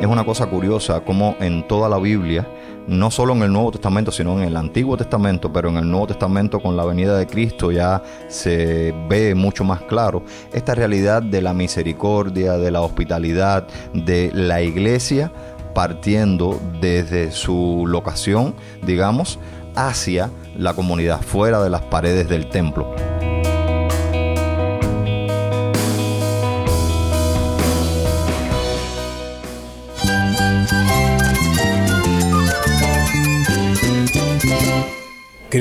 Es una cosa curiosa como en toda la Biblia, no solo en el Nuevo Testamento, sino en el Antiguo Testamento, pero en el Nuevo Testamento con la venida de Cristo ya se ve mucho más claro esta realidad de la misericordia, de la hospitalidad, de la iglesia partiendo desde su locación, digamos, hacia la comunidad, fuera de las paredes del templo.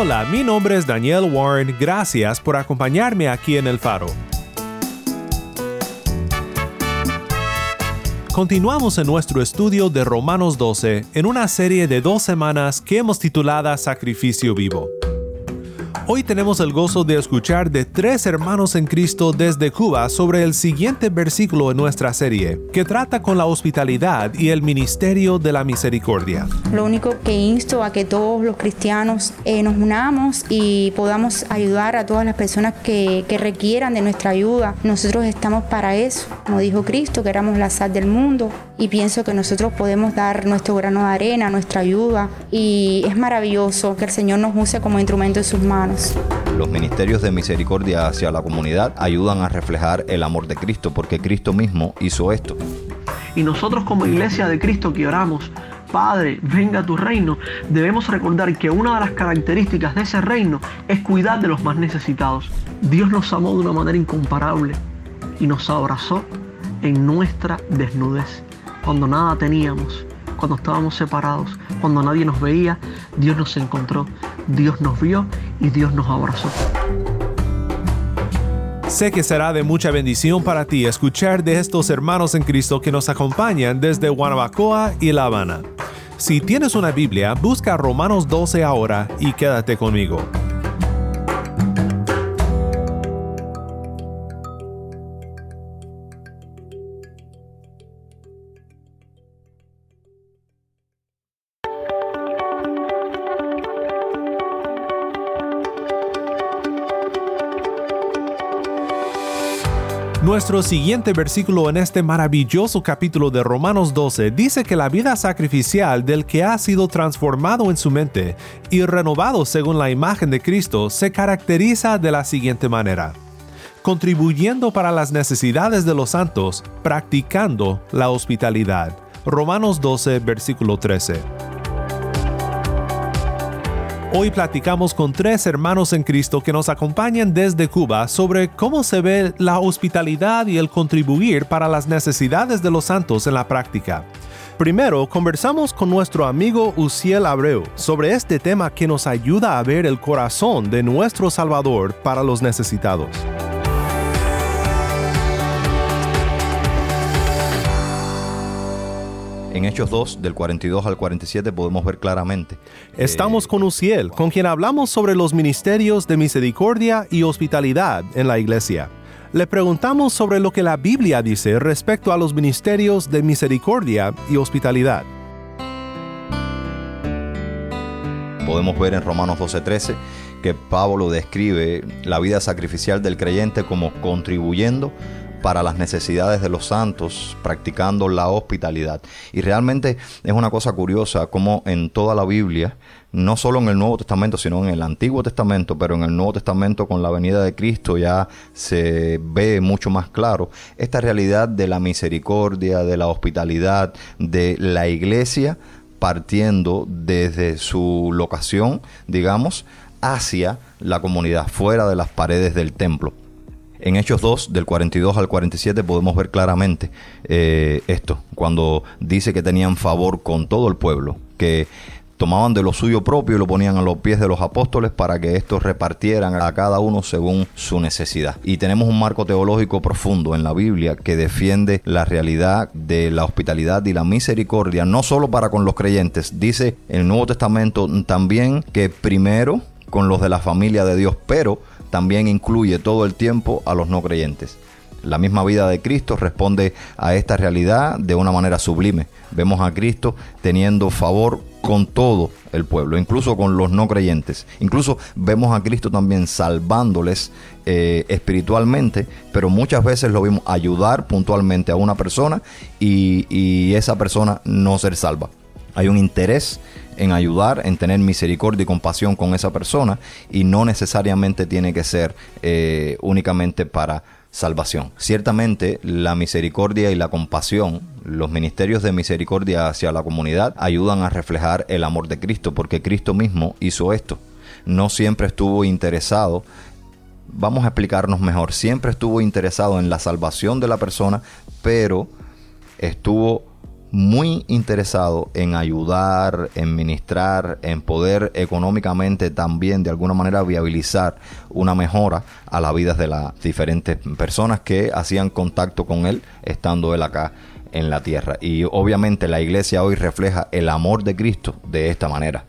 Hola, mi nombre es Daniel Warren. Gracias por acompañarme aquí en El Faro. Continuamos en nuestro estudio de Romanos 12 en una serie de dos semanas que hemos titulada Sacrificio Vivo. Hoy tenemos el gozo de escuchar de tres hermanos en Cristo desde Cuba sobre el siguiente versículo en nuestra serie, que trata con la hospitalidad y el ministerio de la misericordia. Lo único que insto a que todos los cristianos eh, nos unamos y podamos ayudar a todas las personas que, requieran de nuestra ayuda. Nosotros estamos para eso. Como dijo Cristo, que éramos la sal del mundo y pienso que nosotros podemos dar nuestro grano de arena, nuestra ayuda y es maravilloso que el Señor nos use como instrumento en sus manos. Los ministerios de misericordia hacia la comunidad ayudan a reflejar el amor de Cristo porque Cristo mismo hizo esto. Y nosotros como iglesia de Cristo que oramos, Padre, venga tu reino, debemos recordar que una de las características de ese reino es cuidar de los más necesitados. Dios nos amó de una manera incomparable y nos abrazó en nuestra desnudez, cuando nada teníamos, cuando estábamos separados, cuando nadie nos veía, Dios nos encontró, Dios nos vio y Dios nos abrazó. Sé que será de mucha bendición para ti escuchar de estos hermanos en Cristo que nos acompañan desde Guanabacoa y La Habana. Si tienes una Biblia, busca Romanos 12 ahora y quédate conmigo. Nuestro siguiente versículo en este maravilloso capítulo de Romanos 12 dice que la vida sacrificial del que ha sido transformado en su mente y renovado según la imagen de Cristo se caracteriza de la siguiente manera. Contribuyendo para las necesidades de los santos, practicando la hospitalidad. Romanos 12, versículo 13. Hoy platicamos con tres hermanos en Cristo que nos acompañan desde Cuba sobre cómo se ve la hospitalidad y el contribuir para las necesidades de los santos en la práctica. Primero, conversamos con nuestro amigo Uciel Abreu sobre este tema que nos ayuda a ver el corazón de nuestro Salvador para los necesitados. En Hechos 2, del 42 al 47, podemos ver claramente. Estamos con Uciel, con quien hablamos sobre los ministerios de misericordia y hospitalidad en la iglesia. Le preguntamos sobre lo que la Biblia dice respecto a los ministerios de misericordia y hospitalidad. Podemos ver en Romanos 12:13 que Pablo describe la vida sacrificial del creyente como contribuyendo para las necesidades de los santos, practicando la hospitalidad. Y realmente es una cosa curiosa como en toda la Biblia, no solo en el Nuevo Testamento, sino en el Antiguo Testamento, pero en el Nuevo Testamento con la venida de Cristo ya se ve mucho más claro esta realidad de la misericordia, de la hospitalidad, de la iglesia partiendo desde su locación, digamos, hacia la comunidad, fuera de las paredes del templo. En Hechos 2, del 42 al 47, podemos ver claramente eh, esto, cuando dice que tenían favor con todo el pueblo, que tomaban de lo suyo propio y lo ponían a los pies de los apóstoles para que estos repartieran a cada uno según su necesidad. Y tenemos un marco teológico profundo en la Biblia que defiende la realidad de la hospitalidad y la misericordia, no solo para con los creyentes. Dice en el Nuevo Testamento también que primero con los de la familia de Dios, pero también incluye todo el tiempo a los no creyentes. La misma vida de Cristo responde a esta realidad de una manera sublime. Vemos a Cristo teniendo favor con todo el pueblo, incluso con los no creyentes. Incluso vemos a Cristo también salvándoles eh, espiritualmente, pero muchas veces lo vimos ayudar puntualmente a una persona y, esa persona no ser salva. Hay un interés en ayudar, en tener misericordia y compasión con esa persona y no necesariamente tiene que ser eh, únicamente para salvación. Ciertamente la misericordia y la compasión, los ministerios de misericordia hacia la comunidad ayudan a reflejar el amor de Cristo porque Cristo mismo hizo esto. No siempre estuvo interesado vamos a explicarnos mejor. Siempre estuvo interesado en la salvación de la persona, pero estuvo muy interesado en ayudar, en ministrar, en poder económicamente también de alguna manera viabilizar una mejora a las vidas de las diferentes personas que hacían contacto con él estando él acá en la tierra. Y obviamente la iglesia hoy refleja el amor de Cristo de esta manera.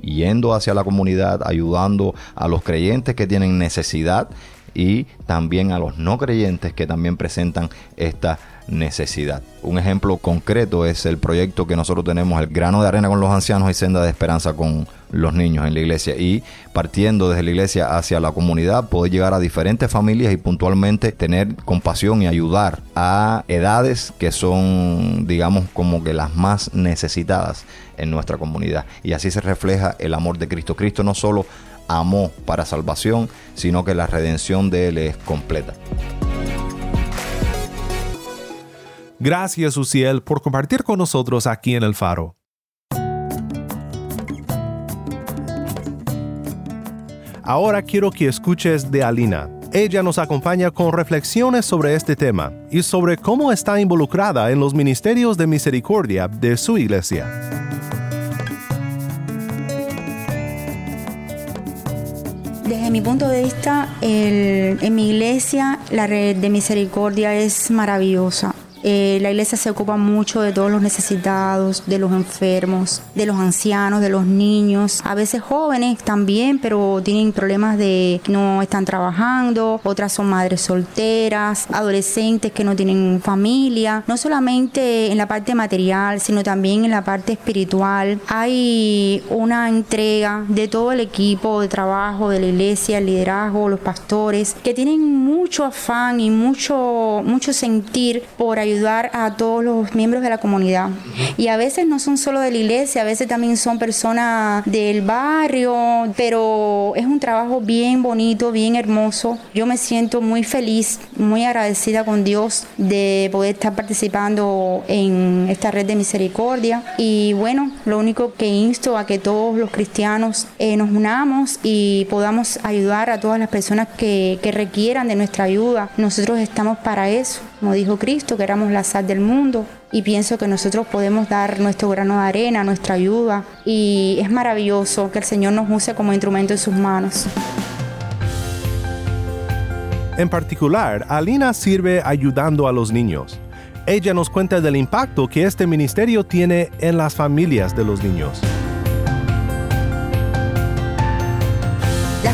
Yendo hacia la comunidad, ayudando a los creyentes que tienen necesidad y también a los no creyentes que también presentan esta necesidad. Un ejemplo concreto es el proyecto que nosotros tenemos, el grano de arena con los ancianos y senda de esperanza con los niños en la iglesia. Y partiendo desde la iglesia hacia la comunidad, poder llegar a diferentes familias y puntualmente tener compasión y ayudar a edades que son, digamos, como que las más necesitadas en nuestra comunidad. Y así se refleja el amor de Cristo. Cristo no solo amó para salvación, sino que la redención de Él es completa. Gracias, Uciel, por compartir con nosotros aquí en El Faro. Ahora quiero que escuches de Alina. Ella nos acompaña con reflexiones sobre este tema y sobre cómo está involucrada en los ministerios de misericordia de su iglesia. Desde mi punto de vista, en mi iglesia la red de misericordia es maravillosa. Eh, la iglesia se ocupa mucho de todos los necesitados, de los enfermos, de los ancianos, de los niños, a veces jóvenes también, pero tienen problemas de no están trabajando, otras son madres solteras, adolescentes que no tienen familia, no solamente en la parte material, sino también en la parte espiritual. Hay una entrega de todo el equipo de trabajo de la iglesia, el liderazgo, los pastores, que tienen mucho afán y mucho, mucho sentir por ayudar ayudar a todos los miembros de la comunidad. Y a veces no son solo de la iglesia, a veces también son personas del barrio, pero es un trabajo bien bonito, bien hermoso. Yo me siento muy feliz, muy agradecida con Dios de poder estar participando en esta red de misericordia. Y bueno, lo único que insto a que todos los cristianos eh, nos unamos y podamos ayudar a todas las personas que, que requieran de nuestra ayuda. Nosotros estamos para eso, como dijo Cristo, que éramos la sal del mundo y pienso que nosotros podemos dar nuestro grano de arena, nuestra ayuda y es maravilloso que el Señor nos use como instrumento en sus manos. En particular, Alina sirve ayudando a los niños. Ella nos cuenta del impacto que este ministerio tiene en las familias de los niños.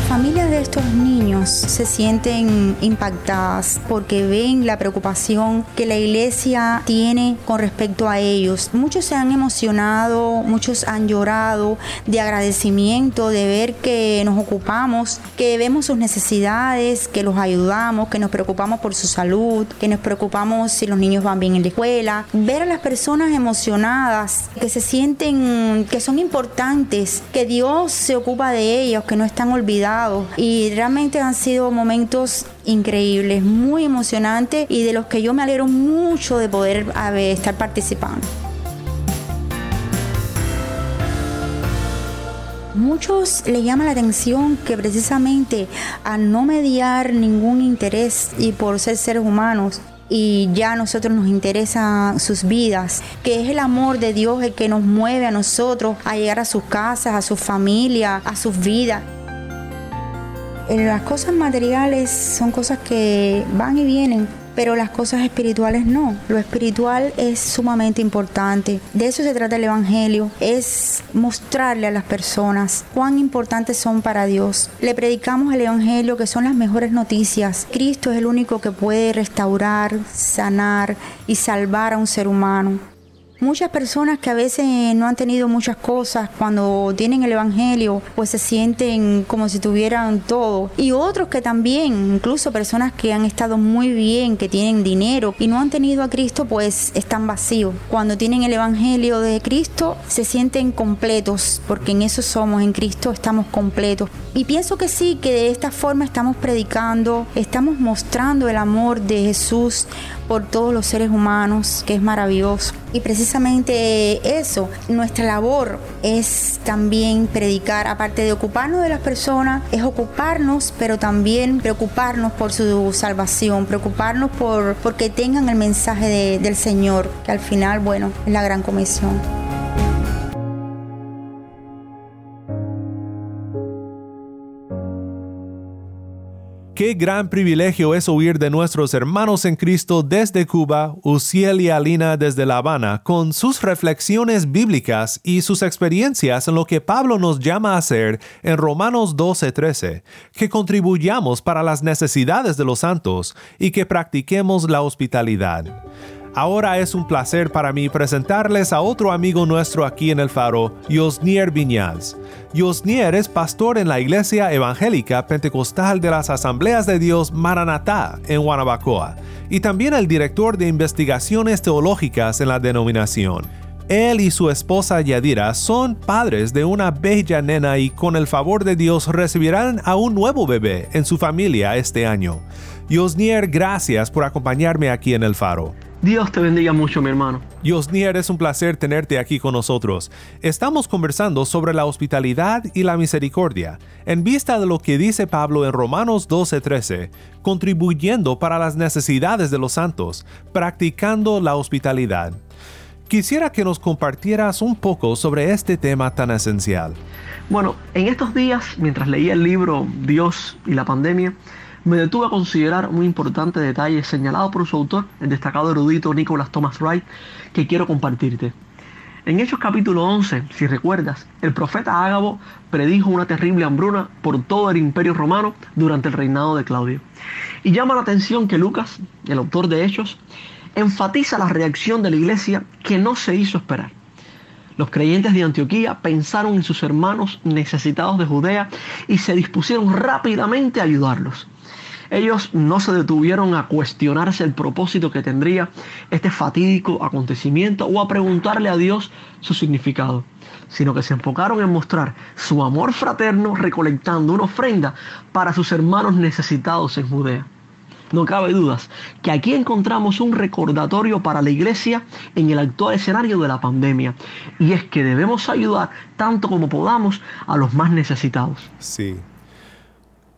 Familias de estos niños se sienten impactadas porque ven la preocupación que la iglesia tiene con respecto a ellos. Muchos se han emocionado, muchos han llorado de agradecimiento, de ver que nos ocupamos, que vemos sus necesidades, que los ayudamos, que nos preocupamos por su salud, que nos preocupamos si los niños van bien en la escuela. Ver a las personas emocionadas, que se sienten que son importantes, que Dios se ocupa de ellos, que no están olvidados y realmente han sido momentos increíbles, muy emocionantes y de los que yo me alegro mucho de poder estar participando. Muchos le llama la atención que precisamente al no mediar ningún interés y por ser seres humanos, y ya a nosotros nos interesan sus vidas, que es el amor de Dios el que nos mueve a nosotros a llegar a sus casas, a su familia, a sus vidas. Las cosas materiales son cosas que van y vienen, pero las cosas espirituales no. Lo espiritual es sumamente importante. De eso se trata el Evangelio, es mostrarle a las personas cuán importantes son para Dios. Le predicamos el Evangelio que son las mejores noticias. Cristo es el único que puede restaurar, sanar y salvar a un ser humano. Muchas personas que a veces no han tenido muchas cosas, cuando tienen el Evangelio, pues se sienten como si tuvieran todo. Y otros que también, incluso personas que han estado muy bien, que tienen dinero y no han tenido a Cristo, pues están vacíos. Cuando tienen el Evangelio de Cristo, se sienten completos, porque en eso somos, en Cristo estamos completos. Y pienso que sí, que de esta forma estamos predicando, estamos mostrando el amor de Jesús por todos los seres humanos, que es maravilloso. Y precisamente eso, nuestra labor es también predicar, aparte de ocuparnos de las personas, es ocuparnos, pero también preocuparnos por su salvación, preocuparnos por, que tengan el mensaje del Señor, que al final, bueno, es la gran comisión. Qué gran privilegio es oír de nuestros hermanos en Cristo desde Cuba, Uciel y Alina desde La Habana, con sus reflexiones bíblicas y sus experiencias en lo que Pablo nos llama a hacer en Romanos 12:13, que contribuyamos para las necesidades de los santos y que practiquemos la hospitalidad. Ahora es un placer para mí presentarles a otro amigo nuestro aquí en el Faro, Josnier Viñals. Josnier es pastor en la Iglesia Evangélica Pentecostal de las Asambleas de Dios Maranatá en Guanabacoa y también el director de investigaciones teológicas en la denominación. Él y su esposa Yadira son padres de una bella nena y con el favor de Dios recibirán a un nuevo bebé en su familia este año. Josnier, gracias por acompañarme aquí en el Faro. Dios te bendiga mucho, mi hermano. Yosnier, es un placer tenerte aquí con nosotros. Estamos conversando sobre la hospitalidad y la misericordia, en vista de lo que dice Pablo en Romanos 12:13, contribuyendo para las necesidades de los santos, practicando la hospitalidad. Quisiera que nos compartieras un poco sobre este tema tan esencial. Bueno, en estos días, mientras leía el libro Dios y la pandemia, me detuve a considerar un importante detalle señalado por su autor, el destacado erudito Nicholas Thomas Wright, que quiero compartirte. En Hechos capítulo 11, si recuerdas, el profeta Ágabo predijo una terrible hambruna por todo el imperio romano durante el reinado de Claudio. Y llama la atención que Lucas, el autor de Hechos, enfatiza la reacción de la iglesia que no se hizo esperar. Los creyentes de Antioquía pensaron en sus hermanos necesitados de Judea y se dispusieron rápidamente a ayudarlos. Ellos no se detuvieron a cuestionarse el propósito que tendría este fatídico acontecimiento o a preguntarle a Dios su significado, sino que se enfocaron en mostrar su amor fraterno recolectando una ofrenda para sus hermanos necesitados en Judea. No cabe dudas que aquí encontramos un recordatorio para la iglesia en el actual escenario de la pandemia. Y es que debemos ayudar tanto como podamos a los más necesitados. Sí,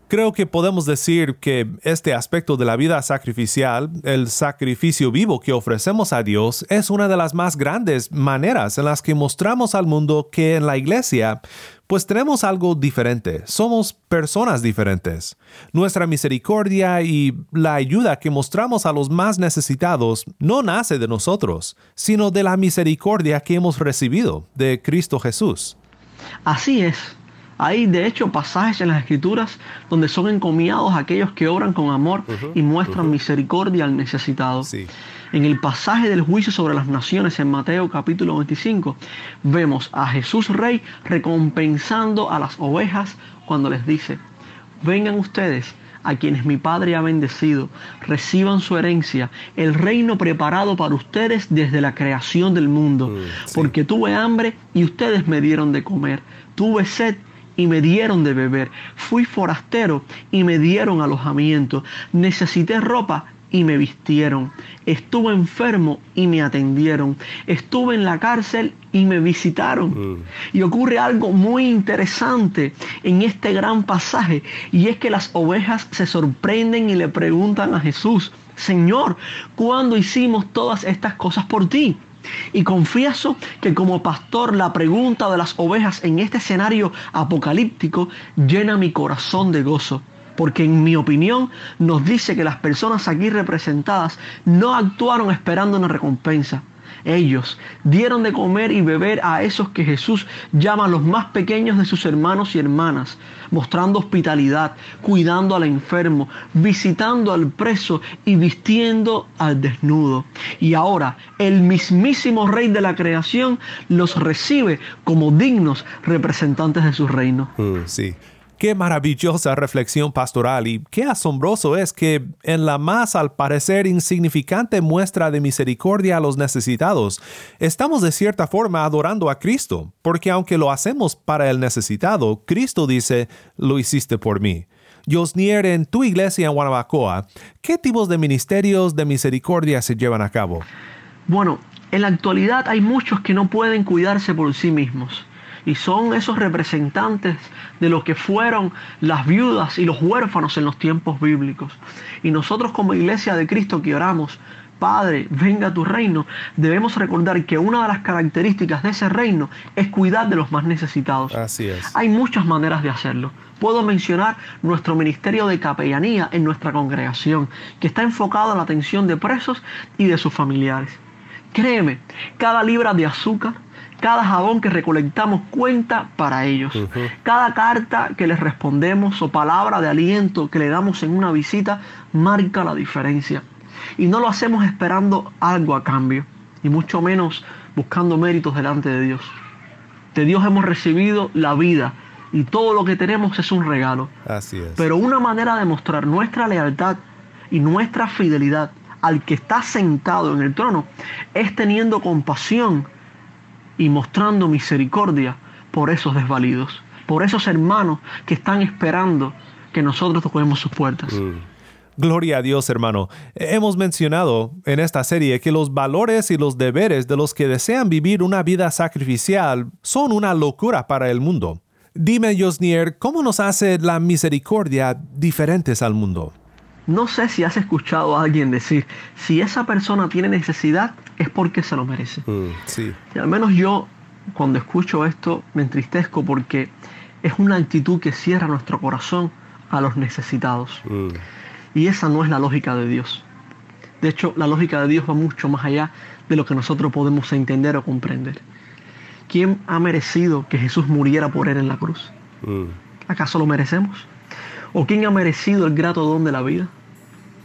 Creo que podemos decir que este aspecto de la vida sacrificial, el sacrificio vivo que ofrecemos a Dios, es una de las más grandes maneras en las que mostramos al mundo que en la iglesia pues tenemos algo diferente, somos personas diferentes. Nuestra misericordia y la ayuda que mostramos a los más necesitados no nace de nosotros, sino de la misericordia que hemos recibido de Cristo Jesús. Así es. Hay de hecho pasajes en las escrituras donde son encomiados aquellos que obran con amor y muestran misericordia al necesitado. En el pasaje del juicio sobre las naciones en Mateo capítulo 25 vemos a Jesús Rey recompensando a las ovejas cuando les dice, vengan ustedes a quienes mi Padre ha bendecido, reciban su herencia, el reino preparado para ustedes desde la creación del mundo, mm, porque tuve hambre y ustedes me dieron de comer, tuve sed y me dieron de beber. Fui forastero y me dieron alojamiento. Necesité ropa y me vistieron. Estuve enfermo y me atendieron. Estuve en la cárcel y me visitaron. Mm. Y ocurre algo muy interesante en este gran pasaje y es que las ovejas se sorprenden y le preguntan a Jesús, Señor, ¿cuándo hicimos todas estas cosas por ti? Y confieso que como pastor la pregunta de las ovejas en este escenario apocalíptico llena mi corazón de gozo porque en mi opinión nos dice que las personas aquí representadas no actuaron esperando una recompensa, ellos dieron de comer y beber a esos que Jesús llama los más pequeños de sus hermanos y hermanas, mostrando hospitalidad, cuidando al enfermo, visitando al preso y vistiendo al desnudo. Y ahora el mismísimo Rey de la creación los recibe como dignos representantes de su reino. Mm, sí. Qué maravillosa reflexión pastoral y qué asombroso es que en la más al parecer insignificante muestra de misericordia a los necesitados, estamos de cierta forma adorando a Cristo, porque aunque lo hacemos para el necesitado, Cristo dice, lo hiciste por mí. Josnier, en tu iglesia en Guanabacoa, ¿qué tipos de ministerios de misericordia se llevan a cabo? Bueno, en la actualidad hay muchos que no pueden cuidarse por sí mismos y son esos representantes de lo que fueron las viudas y los huérfanos en los tiempos bíblicos. Y nosotros como iglesia de Cristo que oramos, Padre, venga a tu reino, debemos recordar que una de las características de ese reino es cuidar de los más necesitados. Así es. Hay muchas maneras de hacerlo. Puedo mencionar nuestro ministerio de capellanía en nuestra congregación, que está enfocado en la atención de presos y de sus familiares. Créeme, cada libra de azúcar, cada jabón que recolectamos cuenta para ellos. Cada carta que les respondemos o palabra de aliento que le damos en una visita marca la diferencia. Y no lo hacemos esperando algo a cambio, y mucho menos buscando méritos delante de Dios. De Dios hemos recibido la vida y todo lo que tenemos es un regalo. Así es. Pero una manera de mostrar nuestra lealtad y nuestra fidelidad al que está sentado en el trono es teniendo compasión y mostrando misericordia por esos desvalidos, por esos hermanos que están esperando que nosotros toquemos sus puertas. Mm. Gloria a Dios, hermano. Hemos mencionado en esta serie que los valores y los deberes de los que desean vivir una vida sacrificial son una locura para el mundo. Dime, Josnier, ¿cómo nos hace la misericordia diferentes al mundo? No sé si has escuchado a alguien decir, si esa persona tiene necesidad es porque se lo merece. Mm, sí. Y al menos yo, cuando escucho esto, me entristezco porque es una actitud que cierra nuestro corazón a los necesitados. Mm. Y esa no es la lógica de Dios. De hecho, la lógica de Dios va mucho más allá de lo que nosotros podemos entender o comprender. ¿Quién ha merecido que Jesús muriera por él en la cruz? Mm. ¿Acaso lo merecemos? ¿O quién ha merecido el grato don de la vida?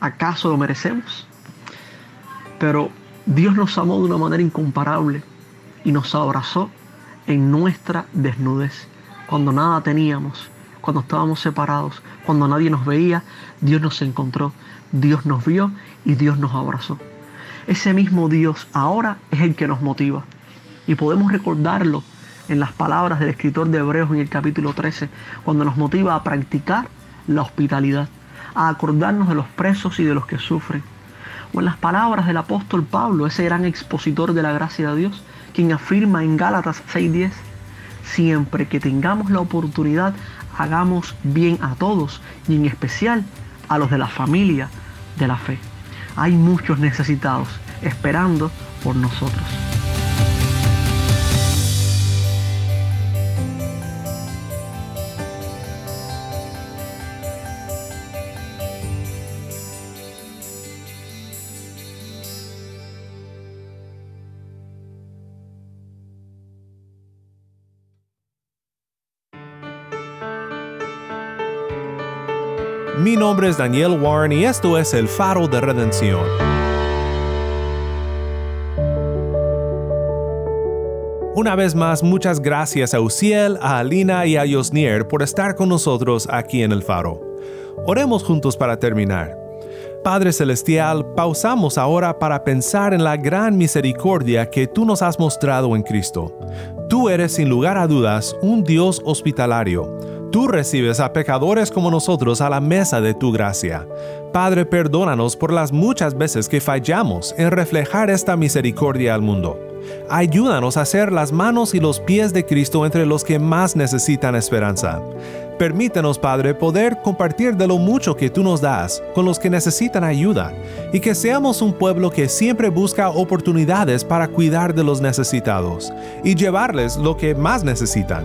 ¿Acaso lo merecemos? Pero Dios nos amó de una manera incomparable y nos abrazó en nuestra desnudez. Cuando nada teníamos, cuando estábamos separados, cuando nadie nos veía, Dios nos encontró, Dios nos vio y Dios nos abrazó. Ese mismo Dios ahora es el que nos motiva. Y podemos recordarlo en las palabras del escritor de Hebreos en el capítulo 13, cuando nos motiva a practicar la hospitalidad a acordarnos de los presos y de los que sufren. O en las palabras del apóstol Pablo, ese gran expositor de la gracia de Dios, quien afirma en Gálatas 6:10, siempre que tengamos la oportunidad, hagamos bien a todos y en especial a los de la familia de la fe. Hay muchos necesitados esperando por nosotros. Mi nombre es Daniel Warren y esto es El Faro de Redención. Una vez más, muchas gracias a Uciel, a Alina y a Yosnier por estar con nosotros aquí en El Faro. Oremos juntos para terminar. Padre Celestial, pausamos ahora para pensar en la gran misericordia que tú nos has mostrado en Cristo. Tú eres sin lugar a dudas un Dios hospitalario Tú recibes a pecadores como nosotros a la mesa de tu gracia. Padre, perdónanos por las muchas veces que fallamos en reflejar esta misericordia al mundo. Ayúdanos a ser las manos y los pies de Cristo entre los que más necesitan esperanza. Permítenos, Padre, poder compartir de lo mucho que tú nos das con los que necesitan ayuda y que seamos un pueblo que siempre busca oportunidades para cuidar de los necesitados y llevarles lo que más necesitan,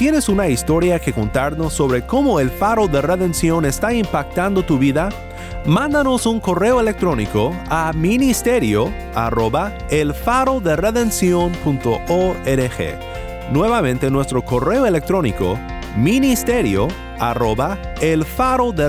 ¿Tienes una historia que contarnos sobre cómo el Faro de Redención está impactando tu vida? Mándanos un correo electrónico a ministerio arroba el faro de Nuevamente nuestro correo electrónico ministerio arroba el faro de